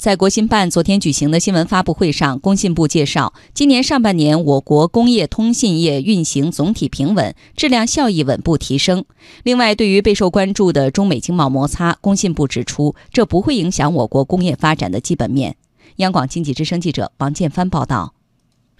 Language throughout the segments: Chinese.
在国新办昨天举行的新闻发布会上，工信部介绍，今年上半年我国工业通信业运行总体平稳，质量效益稳步提升。另外，对于备受关注的中美经贸摩擦，工信部指出，这不会影响我国工业发展的基本面。央广经济之声记者王建帆报道。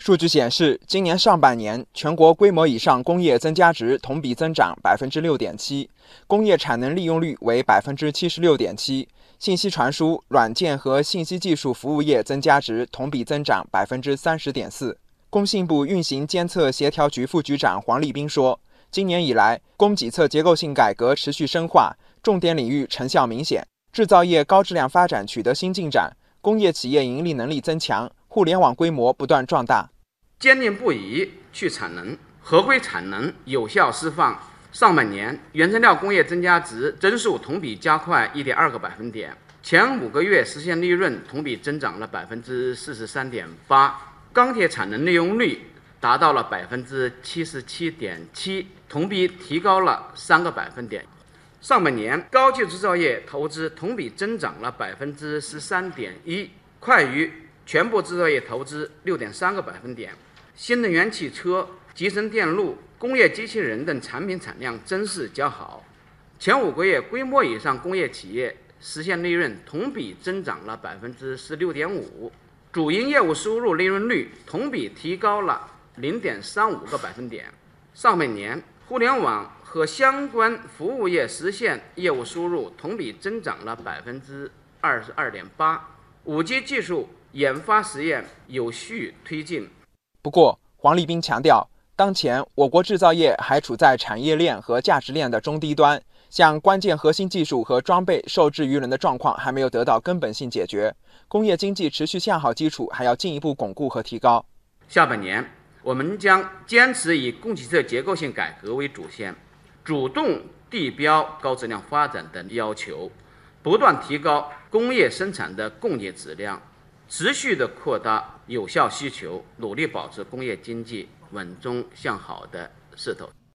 数据显示，今年上半年全国规模以上工业增加值同比增长百分之六点七，工业产能利用率为百分之七十六点七。信息传输、软件和信息技术服务业增加值同比增长百分之三十点四。工信部运行监测协调局副局长黄立斌说：“今年以来，供给侧结构性改革持续深化，重点领域成效明显，制造业高质量发展取得新进展，工业企业盈利能力增强，互联网规模不断壮大。坚定不移去产能，合规产能有效释放。”上半年，原材料工业增加值增速同比加快一点二个百分点，前五个月实现利润同比增长了百分之四十三点八，钢铁产能利用率达到了百分之七十七点七，同比提高了三个百分点。上半年，高级制造业投资同比增长了百分之十三点一，快于全部制造业投资六点三个百分点。新能源汽车、集成电路。工业机器人等产品产量增势较好，前五个月规模以上工业企业实现利润同比增长了百分之十六点五，主营业务收入利润率同比提高了零点三五个百分点。上半年，互联网和相关服务业实现业务收入同比增长了百分之二十二点八，五 G 技术研发实验有序推进。不过，黄立斌强调。当前，我国制造业还处在产业链和价值链的中低端，像关键核心技术和装备受制于人的状况还没有得到根本性解决，工业经济持续向好基础还要进一步巩固和提高。下半年，我们将坚持以供给侧结构性改革为主线，主动地标高质量发展的要求，不断提高工业生产的供给质量，持续的扩大有效需求，努力保持工业经济。稳中向好的势头。